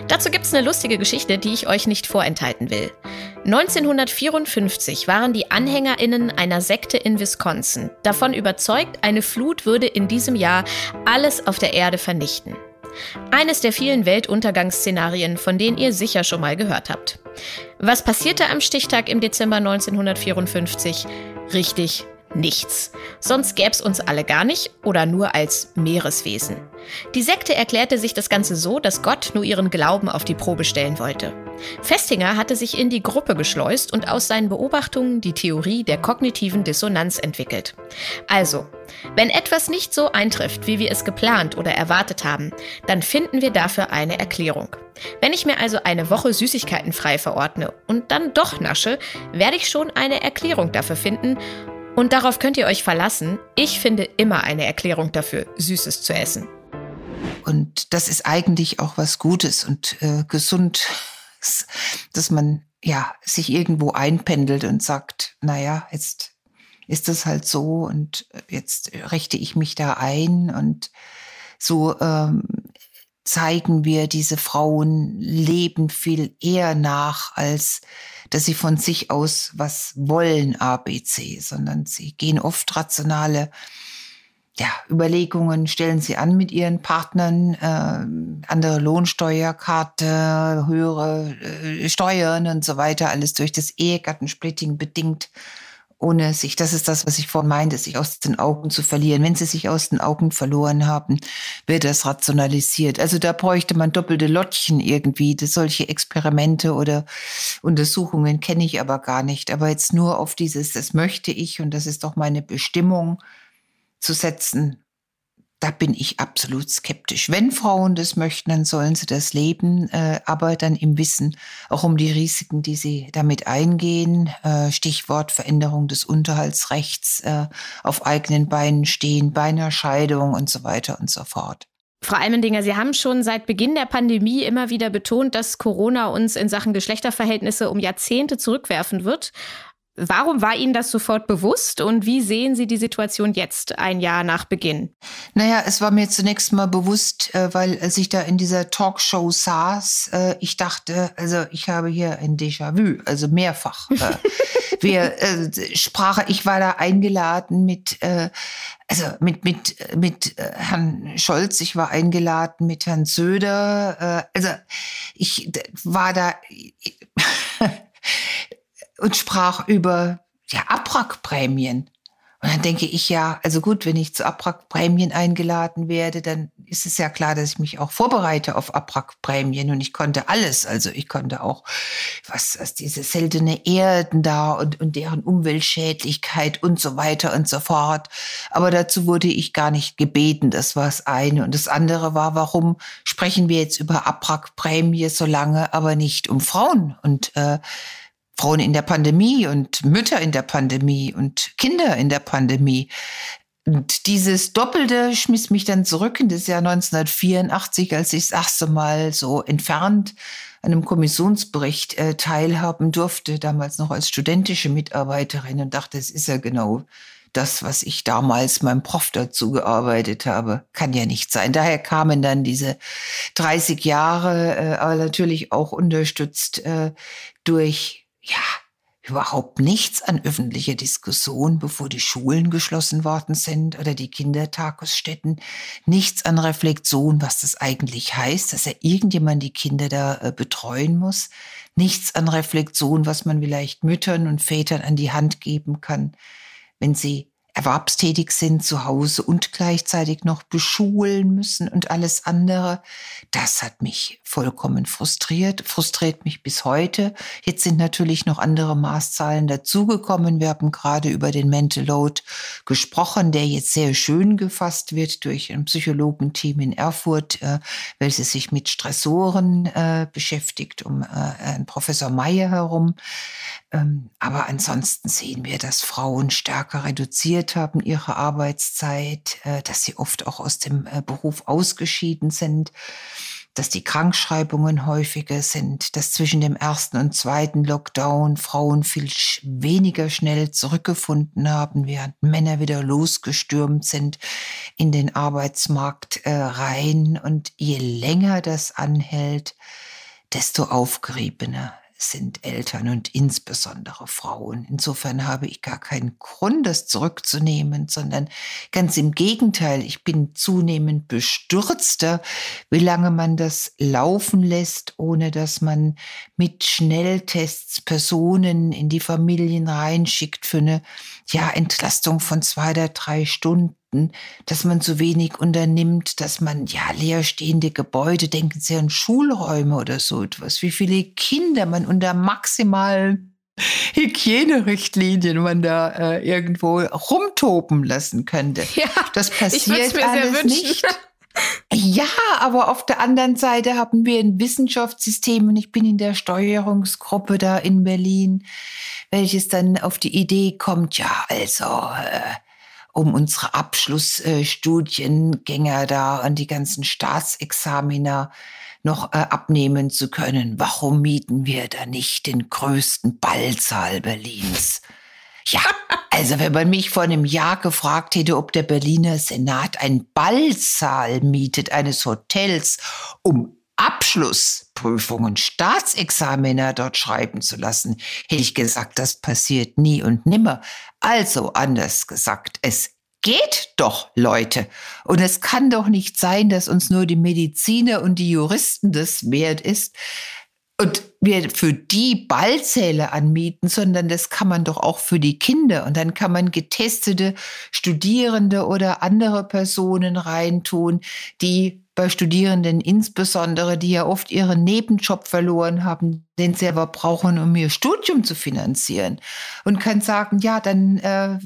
Dazu gibt es eine lustige Geschichte, die ich euch nicht vorenthalten will. 1954 waren die Anhängerinnen einer Sekte in Wisconsin davon überzeugt, eine Flut würde in diesem Jahr alles auf der Erde vernichten. Eines der vielen Weltuntergangsszenarien, von denen ihr sicher schon mal gehört habt. Was passierte am Stichtag im Dezember 1954? Richtig, nichts. Sonst gäbe es uns alle gar nicht oder nur als Meereswesen. Die Sekte erklärte sich das Ganze so, dass Gott nur ihren Glauben auf die Probe stellen wollte. Festinger hatte sich in die Gruppe geschleust und aus seinen Beobachtungen die Theorie der kognitiven Dissonanz entwickelt. Also, wenn etwas nicht so eintrifft, wie wir es geplant oder erwartet haben, dann finden wir dafür eine Erklärung. Wenn ich mir also eine Woche Süßigkeiten frei verordne und dann doch nasche, werde ich schon eine Erklärung dafür finden und darauf könnt ihr euch verlassen. Ich finde immer eine Erklärung dafür, Süßes zu essen. Und das ist eigentlich auch was Gutes und äh, gesund, dass man ja sich irgendwo einpendelt und sagt, naja, jetzt ist das halt so und jetzt richte ich mich da ein und so ähm, zeigen wir diese Frauen leben viel eher nach, als dass sie von sich aus was wollen, ABC, sondern sie gehen oft rationale ja, Überlegungen stellen sie an mit ihren Partnern, äh, andere Lohnsteuerkarte, höhere äh, Steuern und so weiter, alles durch das Ehegattensplitting bedingt ohne sich, das ist das, was ich vorhin meinte, sich aus den Augen zu verlieren. Wenn sie sich aus den Augen verloren haben, wird das rationalisiert. Also da bräuchte man doppelte Lottchen irgendwie. Das, solche Experimente oder Untersuchungen kenne ich aber gar nicht. Aber jetzt nur auf dieses, das möchte ich und das ist doch meine Bestimmung zu setzen, da bin ich absolut skeptisch. Wenn Frauen das möchten, dann sollen sie das leben, äh, aber dann im Wissen auch um die Risiken, die sie damit eingehen. Äh, Stichwort Veränderung des Unterhaltsrechts, äh, auf eigenen Beinen stehen, bei einer Scheidung und so weiter und so fort. Frau Almendinger, Sie haben schon seit Beginn der Pandemie immer wieder betont, dass Corona uns in Sachen Geschlechterverhältnisse um Jahrzehnte zurückwerfen wird. Warum war Ihnen das sofort bewusst und wie sehen Sie die Situation jetzt, ein Jahr nach Beginn? Naja, es war mir zunächst mal bewusst, äh, weil als ich da in dieser Talkshow saß, äh, ich dachte, also ich habe hier ein Déjà-vu, also mehrfach. Äh, [laughs] wir sprachen, ich war da eingeladen mit, also mit, mit, mit Herrn Scholz, ich war eingeladen mit Herrn Söder, also ich war da, [laughs] und sprach über ja, Abwrackprämien. Und dann denke ich ja, also gut, wenn ich zu Abwrackprämien eingeladen werde, dann ist es ja klar, dass ich mich auch vorbereite auf Abwrackprämien und ich konnte alles. Also ich konnte auch, was, was diese seltene Erden da und, und deren Umweltschädlichkeit und so weiter und so fort. Aber dazu wurde ich gar nicht gebeten. Das war das eine. Und das andere war, warum sprechen wir jetzt über Abwrackprämie so lange, aber nicht um Frauen? Und äh, Frauen in der Pandemie und Mütter in der Pandemie und Kinder in der Pandemie. Und dieses Doppelte schmiss mich dann zurück in das Jahr 1984, als ich das erste Mal so entfernt an einem Kommissionsbericht äh, teilhaben durfte, damals noch als studentische Mitarbeiterin und dachte, es ist ja genau das, was ich damals meinem Prof dazu gearbeitet habe. Kann ja nicht sein. Daher kamen dann diese 30 Jahre, äh, aber natürlich auch unterstützt äh, durch ja, überhaupt nichts an öffentlicher Diskussion, bevor die Schulen geschlossen worden sind oder die Kindertagesstätten. Nichts an Reflexion, was das eigentlich heißt, dass ja irgendjemand die Kinder da äh, betreuen muss. Nichts an Reflexion, was man vielleicht Müttern und Vätern an die Hand geben kann, wenn sie erwerbstätig sind zu Hause und gleichzeitig noch beschulen müssen und alles andere. Das hat mich vollkommen frustriert, frustriert mich bis heute. Jetzt sind natürlich noch andere Maßzahlen dazugekommen. Wir haben gerade über den Mental Load gesprochen, der jetzt sehr schön gefasst wird durch ein Psychologenteam in Erfurt, äh, welches sich mit Stressoren äh, beschäftigt, um äh, Professor Meyer herum. Ähm, aber ansonsten sehen wir, dass Frauen stärker reduziert haben ihre Arbeitszeit, äh, dass sie oft auch aus dem äh, Beruf ausgeschieden sind, dass die Krankschreibungen häufiger sind, dass zwischen dem ersten und zweiten Lockdown Frauen viel weniger schnell zurückgefunden haben, während Männer wieder losgestürmt sind in den Arbeitsmarkt äh, rein. Und je länger das anhält, desto aufgeriebener sind Eltern und insbesondere Frauen. Insofern habe ich gar keinen Grund, das zurückzunehmen, sondern ganz im Gegenteil, ich bin zunehmend bestürzter, wie lange man das laufen lässt, ohne dass man mit Schnelltests Personen in die Familien reinschickt für eine ja, Entlastung von zwei oder drei Stunden dass man so wenig unternimmt, dass man ja leerstehende Gebäude, denken Sie an Schulräume oder so etwas, wie viele Kinder man unter maximalen Hygienerichtlinien man da äh, irgendwo rumtoben lassen könnte. Ja, das passiert alles nicht. Ja, aber auf der anderen Seite haben wir ein Wissenschaftssystem und ich bin in der Steuerungsgruppe da in Berlin, welches dann auf die Idee kommt, ja, also äh, um unsere Abschlussstudiengänger da und die ganzen Staatsexaminer noch äh, abnehmen zu können. Warum mieten wir da nicht den größten Ballsaal Berlins? Ja, also wenn man mich vor einem Jahr gefragt hätte, ob der Berliner Senat einen Ballsaal mietet eines Hotels, um Abschlussprüfungen, Staatsexaminer dort schreiben zu lassen, hätte ich gesagt, das passiert nie und nimmer. Also anders gesagt, es geht doch, Leute. Und es kann doch nicht sein, dass uns nur die Mediziner und die Juristen das wert ist und wir für die Ballzähle anmieten, sondern das kann man doch auch für die Kinder. Und dann kann man getestete Studierende oder andere Personen reintun, die bei Studierenden insbesondere, die ja oft ihren Nebenjob verloren haben, den sie aber brauchen, um ihr Studium zu finanzieren. Und kann sagen, ja, dann äh,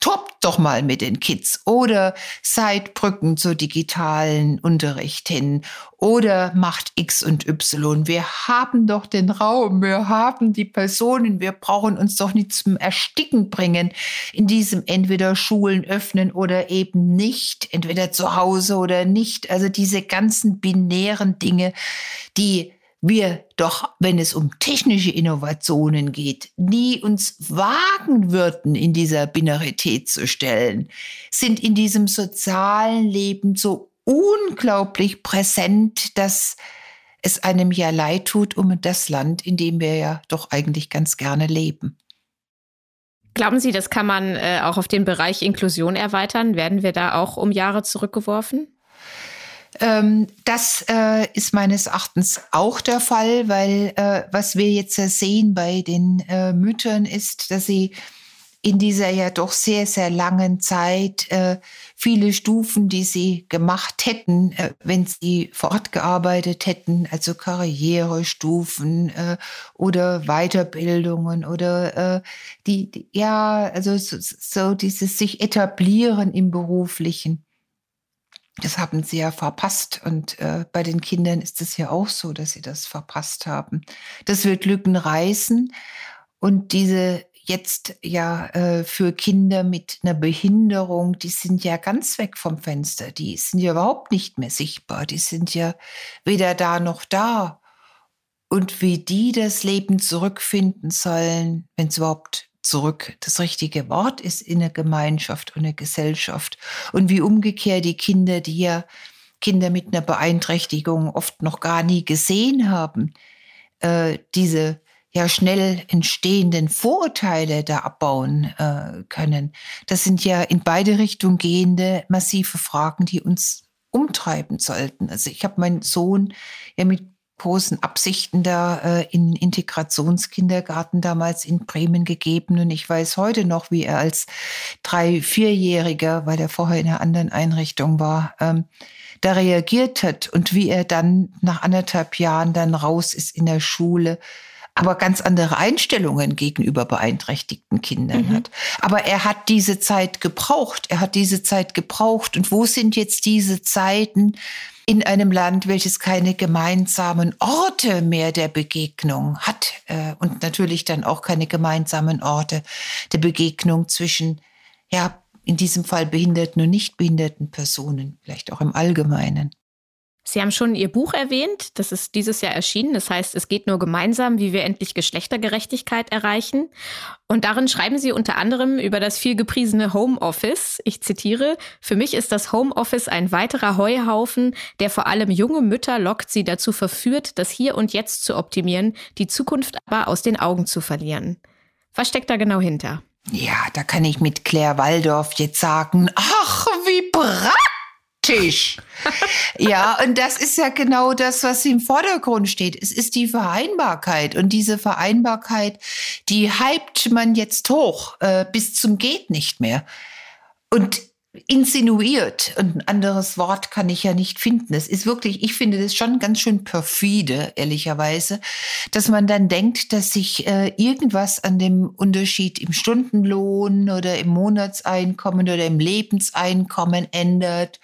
toppt doch mal mit den Kids oder seid Brücken zu digitalen Unterricht hin oder macht X und Y. Wir haben doch den Raum, wir haben die Personen, wir brauchen uns doch nicht zum Ersticken bringen in diesem entweder Schulen öffnen oder eben nicht, entweder zu Hause oder nicht. Also diese ganzen binären Dinge, die wir doch, wenn es um technische Innovationen geht, nie uns wagen würden, in dieser Binarität zu stellen, sind in diesem sozialen Leben so unglaublich präsent, dass es einem ja leid tut um das Land, in dem wir ja doch eigentlich ganz gerne leben. Glauben Sie, das kann man äh, auch auf den Bereich Inklusion erweitern? Werden wir da auch um Jahre zurückgeworfen? Ähm, das äh, ist meines Erachtens auch der Fall, weil äh, was wir jetzt sehen bei den äh, Müttern ist, dass sie in dieser ja doch sehr, sehr langen Zeit äh, viele Stufen, die sie gemacht hätten, äh, wenn sie fortgearbeitet hätten, also Karrierestufen äh, oder Weiterbildungen oder die, die, ja, also so, so dieses sich etablieren im Beruflichen. Das haben sie ja verpasst. Und äh, bei den Kindern ist es ja auch so, dass sie das verpasst haben. Das wird Lücken reißen. Und diese jetzt ja äh, für Kinder mit einer Behinderung, die sind ja ganz weg vom Fenster. Die sind ja überhaupt nicht mehr sichtbar. Die sind ja weder da noch da. Und wie die das Leben zurückfinden sollen, wenn es überhaupt zurück das richtige Wort ist in der Gemeinschaft und der Gesellschaft. Und wie umgekehrt die Kinder, die ja Kinder mit einer Beeinträchtigung oft noch gar nie gesehen haben, äh, diese ja schnell entstehenden Vorurteile da abbauen äh, können. Das sind ja in beide Richtungen gehende massive Fragen, die uns umtreiben sollten. Also ich habe meinen Sohn ja mit großen Absichten da äh, in Integrationskindergarten damals in Bremen gegeben. Und ich weiß heute noch, wie er als drei-, vierjähriger, weil er vorher in einer anderen Einrichtung war, ähm, da reagiert hat und wie er dann nach anderthalb Jahren dann raus ist in der Schule aber ganz andere Einstellungen gegenüber beeinträchtigten Kindern mhm. hat. Aber er hat diese Zeit gebraucht. Er hat diese Zeit gebraucht. Und wo sind jetzt diese Zeiten in einem Land, welches keine gemeinsamen Orte mehr der Begegnung hat äh, und natürlich dann auch keine gemeinsamen Orte der Begegnung zwischen, ja, in diesem Fall behinderten und nicht behinderten Personen, vielleicht auch im Allgemeinen. Sie haben schon Ihr Buch erwähnt, das ist dieses Jahr erschienen. Das heißt, es geht nur gemeinsam, wie wir endlich Geschlechtergerechtigkeit erreichen. Und darin schreiben Sie unter anderem über das viel gepriesene Homeoffice. Ich zitiere, für mich ist das Homeoffice ein weiterer Heuhaufen, der vor allem junge Mütter lockt, sie dazu verführt, das Hier und Jetzt zu optimieren, die Zukunft aber aus den Augen zu verlieren. Was steckt da genau hinter? Ja, da kann ich mit Claire Waldorf jetzt sagen, ach, wie brav! Tisch. ja, und das ist ja genau das, was im Vordergrund steht. Es ist die Vereinbarkeit. Und diese Vereinbarkeit, die hypt man jetzt hoch äh, bis zum geht nicht mehr. Und insinuiert, und ein anderes Wort kann ich ja nicht finden. Es ist wirklich, ich finde das schon ganz schön perfide, ehrlicherweise, dass man dann denkt, dass sich äh, irgendwas an dem Unterschied im Stundenlohn oder im Monatseinkommen oder im Lebenseinkommen ändert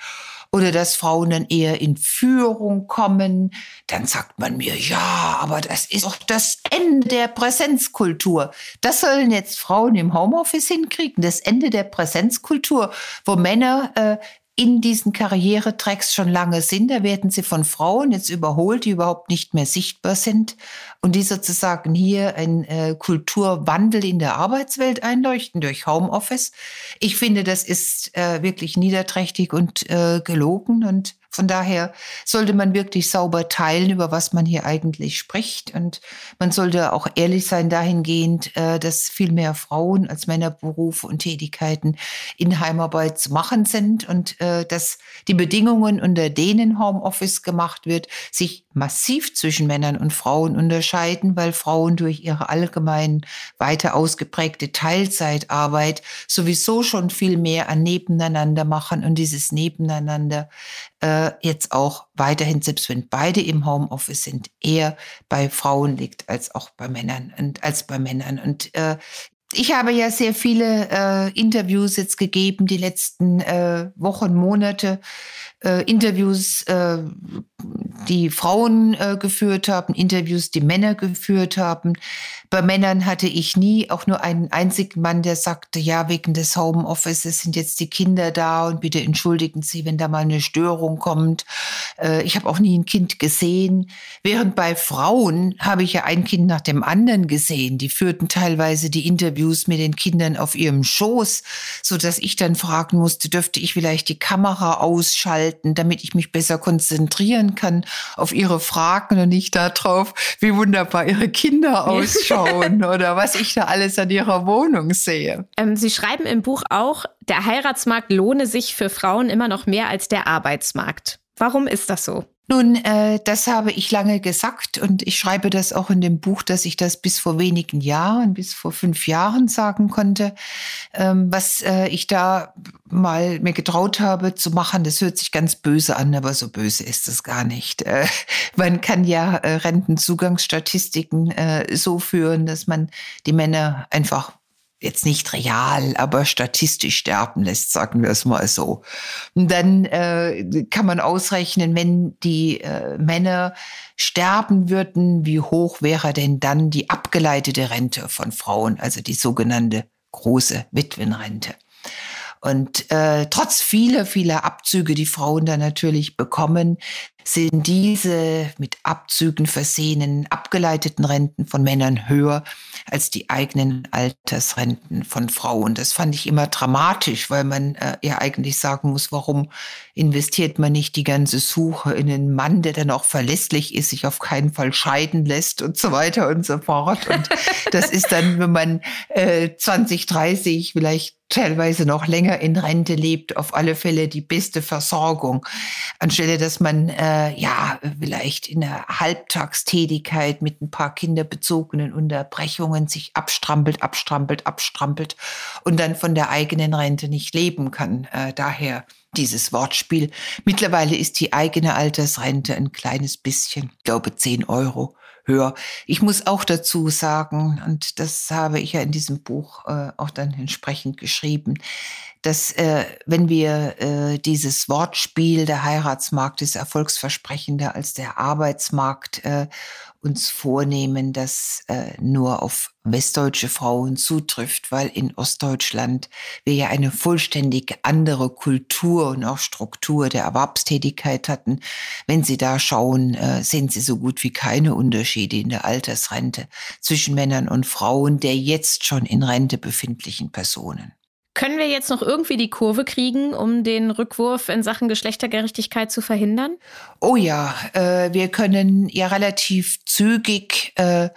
oder dass Frauen dann eher in Führung kommen, dann sagt man mir, ja, aber das ist doch das Ende der Präsenzkultur. Das sollen jetzt Frauen im Homeoffice hinkriegen, das Ende der Präsenzkultur, wo Männer äh, in diesen Karrieretracks schon lange sind. Da werden sie von Frauen jetzt überholt, die überhaupt nicht mehr sichtbar sind und die sozusagen hier ein äh, Kulturwandel in der Arbeitswelt einleuchten durch Homeoffice. Ich finde, das ist äh, wirklich niederträchtig und äh, gelogen und von daher sollte man wirklich sauber teilen, über was man hier eigentlich spricht. Und man sollte auch ehrlich sein dahingehend, äh, dass viel mehr Frauen als Männer Berufe und Tätigkeiten in Heimarbeit zu machen sind und äh, dass die Bedingungen, unter denen Homeoffice gemacht wird, sich massiv zwischen Männern und Frauen unterscheiden, weil Frauen durch ihre allgemein weiter ausgeprägte Teilzeitarbeit sowieso schon viel mehr an Nebeneinander machen und dieses Nebeneinander äh, jetzt auch weiterhin, selbst wenn beide im Homeoffice sind, eher bei Frauen liegt als auch bei Männern und als bei Männern. Und äh, ich habe ja sehr viele äh, Interviews jetzt gegeben, die letzten äh, Wochen, Monate. Äh, Interviews, äh, die Frauen äh, geführt haben, Interviews, die Männer geführt haben. Bei Männern hatte ich nie auch nur einen einzigen Mann, der sagte, ja, wegen des Homeoffices sind jetzt die Kinder da und bitte entschuldigen Sie, wenn da mal eine Störung kommt. Äh, ich habe auch nie ein Kind gesehen. Während bei Frauen habe ich ja ein Kind nach dem anderen gesehen. Die führten teilweise die Interviews mit den Kindern auf ihrem Schoß, so dass ich dann fragen musste, dürfte ich vielleicht die Kamera ausschalten, damit ich mich besser konzentrieren kann auf ihre Fragen und nicht darauf, wie wunderbar ihre Kinder [laughs] ausschauen oder was ich da alles an ihrer Wohnung sehe. Ähm, Sie schreiben im Buch auch, der Heiratsmarkt lohne sich für Frauen immer noch mehr als der Arbeitsmarkt. Warum ist das so? Nun, äh, das habe ich lange gesagt und ich schreibe das auch in dem Buch, dass ich das bis vor wenigen Jahren, bis vor fünf Jahren sagen konnte. Ähm, was äh, ich da mal mir getraut habe zu machen, das hört sich ganz böse an, aber so böse ist es gar nicht. Äh, [laughs] man kann ja äh, Rentenzugangsstatistiken äh, so führen, dass man die Männer einfach jetzt nicht real, aber statistisch sterben lässt, sagen wir es mal so. Und dann äh, kann man ausrechnen, wenn die äh, Männer sterben würden, wie hoch wäre denn dann die abgeleitete Rente von Frauen, also die sogenannte große Witwenrente. Und äh, trotz vieler, vieler Abzüge, die Frauen da natürlich bekommen, sind diese mit Abzügen versehenen, abgeleiteten Renten von Männern höher als die eigenen Altersrenten von Frauen. Das fand ich immer dramatisch, weil man äh, ja eigentlich sagen muss, warum investiert man nicht die ganze Suche in einen Mann, der dann auch verlässlich ist, sich auf keinen Fall scheiden lässt und so weiter und so fort. Und das ist dann, wenn man äh, 20, 30 vielleicht teilweise noch länger in Rente lebt, auf alle Fälle die beste Versorgung, anstelle dass man äh, ja vielleicht in der Halbtagstätigkeit mit ein paar kinderbezogenen Unterbrechungen sich abstrampelt, abstrampelt, abstrampelt und dann von der eigenen Rente nicht leben kann. Äh, daher dieses Wortspiel. Mittlerweile ist die eigene Altersrente ein kleines bisschen, ich glaube 10 Euro höher. Ich muss auch dazu sagen, und das habe ich ja in diesem Buch äh, auch dann entsprechend geschrieben, dass äh, wenn wir äh, dieses Wortspiel, der Heiratsmarkt ist erfolgsversprechender als der Arbeitsmarkt, äh, uns vornehmen, das äh, nur auf westdeutsche Frauen zutrifft, weil in Ostdeutschland wir ja eine vollständig andere Kultur und auch Struktur der Erwerbstätigkeit hatten. Wenn Sie da schauen, äh, sehen Sie so gut wie keine Unterschiede in der Altersrente zwischen Männern und Frauen der jetzt schon in Rente befindlichen Personen. Können wir jetzt noch irgendwie die Kurve kriegen, um den Rückwurf in Sachen Geschlechtergerechtigkeit zu verhindern? Oh ja, äh, wir können ja relativ zügig äh,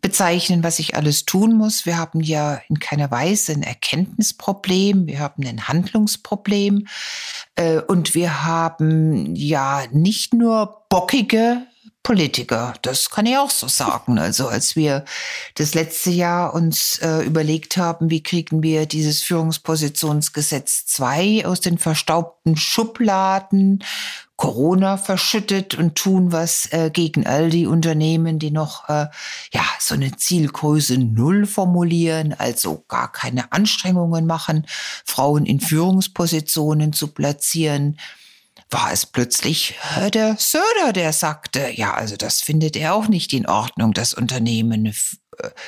bezeichnen, was ich alles tun muss. Wir haben ja in keiner Weise ein Erkenntnisproblem, wir haben ein Handlungsproblem äh, und wir haben ja nicht nur bockige Politiker. Das kann ich auch so sagen. Also als wir das letzte Jahr uns äh, überlegt haben, wie kriegen wir dieses Führungspositionsgesetz 2 aus den verstaubten Schubladen, Corona verschüttet und tun was äh, gegen all die Unternehmen, die noch äh, ja so eine Zielgröße Null formulieren, also gar keine Anstrengungen machen, Frauen in Führungspositionen zu platzieren war es plötzlich äh, der Söder, der sagte, ja, also das findet er auch nicht in Ordnung, dass Unternehmen äh,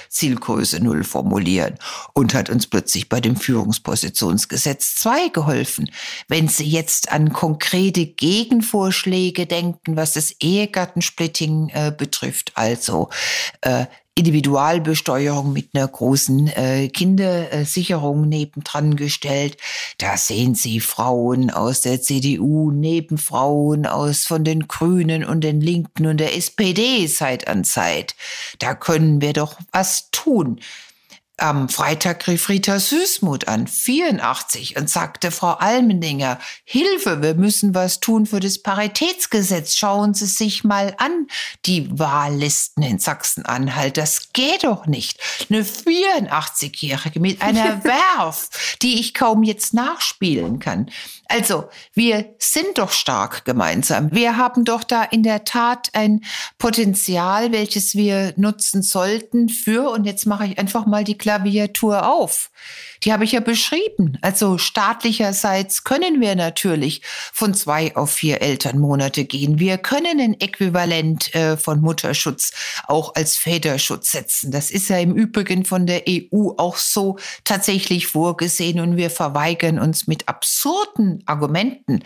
Zielgröße Null formulieren und hat uns plötzlich bei dem Führungspositionsgesetz 2 geholfen. Wenn Sie jetzt an konkrete Gegenvorschläge denken, was das Ehegattensplitting äh, betrifft, also äh, Individualbesteuerung mit einer großen äh, Kindersicherung nebendran gestellt. Da sehen Sie Frauen aus der CDU neben Frauen aus von den Grünen und den Linken und der SPD Zeit an Zeit. Da können wir doch was tun. Am Freitag rief Rita Süßmuth an, 84, und sagte, Frau Almendinger, Hilfe, wir müssen was tun für das Paritätsgesetz. Schauen Sie sich mal an, die Wahllisten in Sachsen-Anhalt. Das geht doch nicht. Eine 84-Jährige mit einer [laughs] Werf, die ich kaum jetzt nachspielen kann. Also, wir sind doch stark gemeinsam. Wir haben doch da in der Tat ein Potenzial, welches wir nutzen sollten für, und jetzt mache ich einfach mal die Klaviatur auf. Die habe ich ja beschrieben. Also staatlicherseits können wir natürlich von zwei auf vier Elternmonate gehen. Wir können ein Äquivalent äh, von Mutterschutz auch als Väterschutz setzen. Das ist ja im Übrigen von der EU auch so tatsächlich vorgesehen und wir verweigern uns mit absurden Argumenten.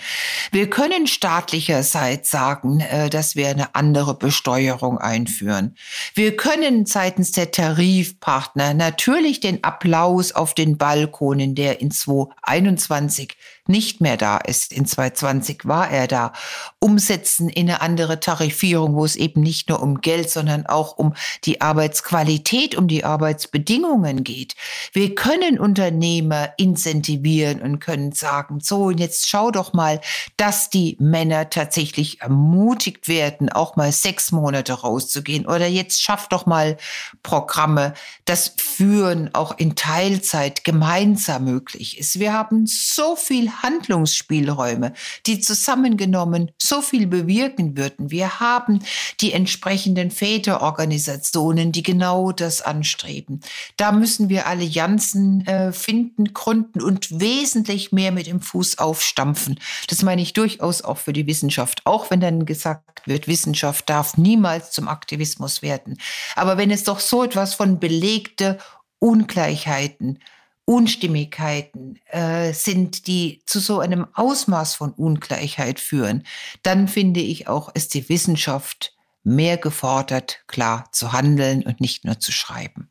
Wir können staatlicherseits sagen, äh, dass wir eine andere Besteuerung einführen. Wir können seitens der Tarifpartner natürlich den Applaus auf den Balkonen, der in 2021 nicht mehr da ist. In 2020 war er da. Umsetzen in eine andere Tarifierung, wo es eben nicht nur um Geld, sondern auch um die Arbeitsqualität, um die Arbeitsbedingungen geht. Wir können Unternehmer incentivieren und können sagen, so, jetzt schau doch mal, dass die Männer tatsächlich ermutigt werden, auch mal sechs Monate rauszugehen. Oder jetzt schaff doch mal Programme, das Führen auch in Teilzeit gemeinsam möglich ist. Wir haben so viel Handlungsspielräume, die zusammengenommen so viel bewirken würden. Wir haben die entsprechenden Väterorganisationen, die genau das anstreben. Da müssen wir Allianzen äh, finden, gründen und wesentlich mehr mit dem Fuß aufstampfen. Das meine ich durchaus auch für die Wissenschaft, auch wenn dann gesagt wird, Wissenschaft darf niemals zum Aktivismus werden. Aber wenn es doch so etwas von belegte Ungleichheiten, Unstimmigkeiten äh, sind, die zu so einem Ausmaß von Ungleichheit führen, dann finde ich auch, ist die Wissenschaft mehr gefordert, klar zu handeln und nicht nur zu schreiben.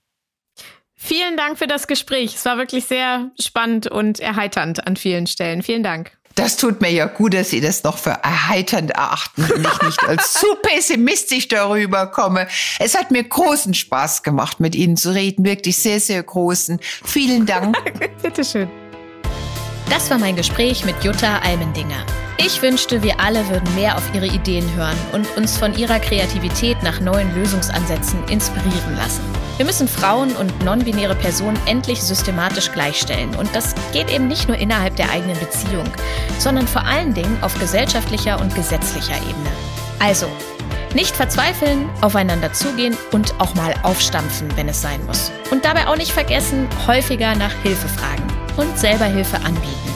Vielen Dank für das Gespräch. Es war wirklich sehr spannend und erheiternd an vielen Stellen. Vielen Dank. Das tut mir ja gut, dass Sie das noch für erheiternd erachten und ich nicht als zu pessimistisch darüber komme. Es hat mir großen Spaß gemacht, mit Ihnen zu reden. Wirklich sehr, sehr großen. Vielen Dank. [laughs] Bitteschön. Das war mein Gespräch mit Jutta Almendinger. Ich wünschte, wir alle würden mehr auf ihre Ideen hören und uns von ihrer Kreativität nach neuen Lösungsansätzen inspirieren lassen. Wir müssen Frauen und non-binäre Personen endlich systematisch gleichstellen. Und das geht eben nicht nur innerhalb der eigenen Beziehung, sondern vor allen Dingen auf gesellschaftlicher und gesetzlicher Ebene. Also, nicht verzweifeln, aufeinander zugehen und auch mal aufstampfen, wenn es sein muss. Und dabei auch nicht vergessen, häufiger nach Hilfe fragen und selber Hilfe anbieten.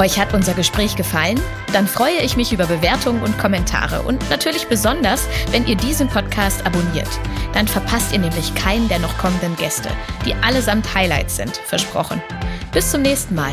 Euch hat unser Gespräch gefallen? Dann freue ich mich über Bewertungen und Kommentare und natürlich besonders, wenn ihr diesen Podcast abonniert. Dann verpasst ihr nämlich keinen der noch kommenden Gäste, die allesamt Highlights sind, versprochen. Bis zum nächsten Mal.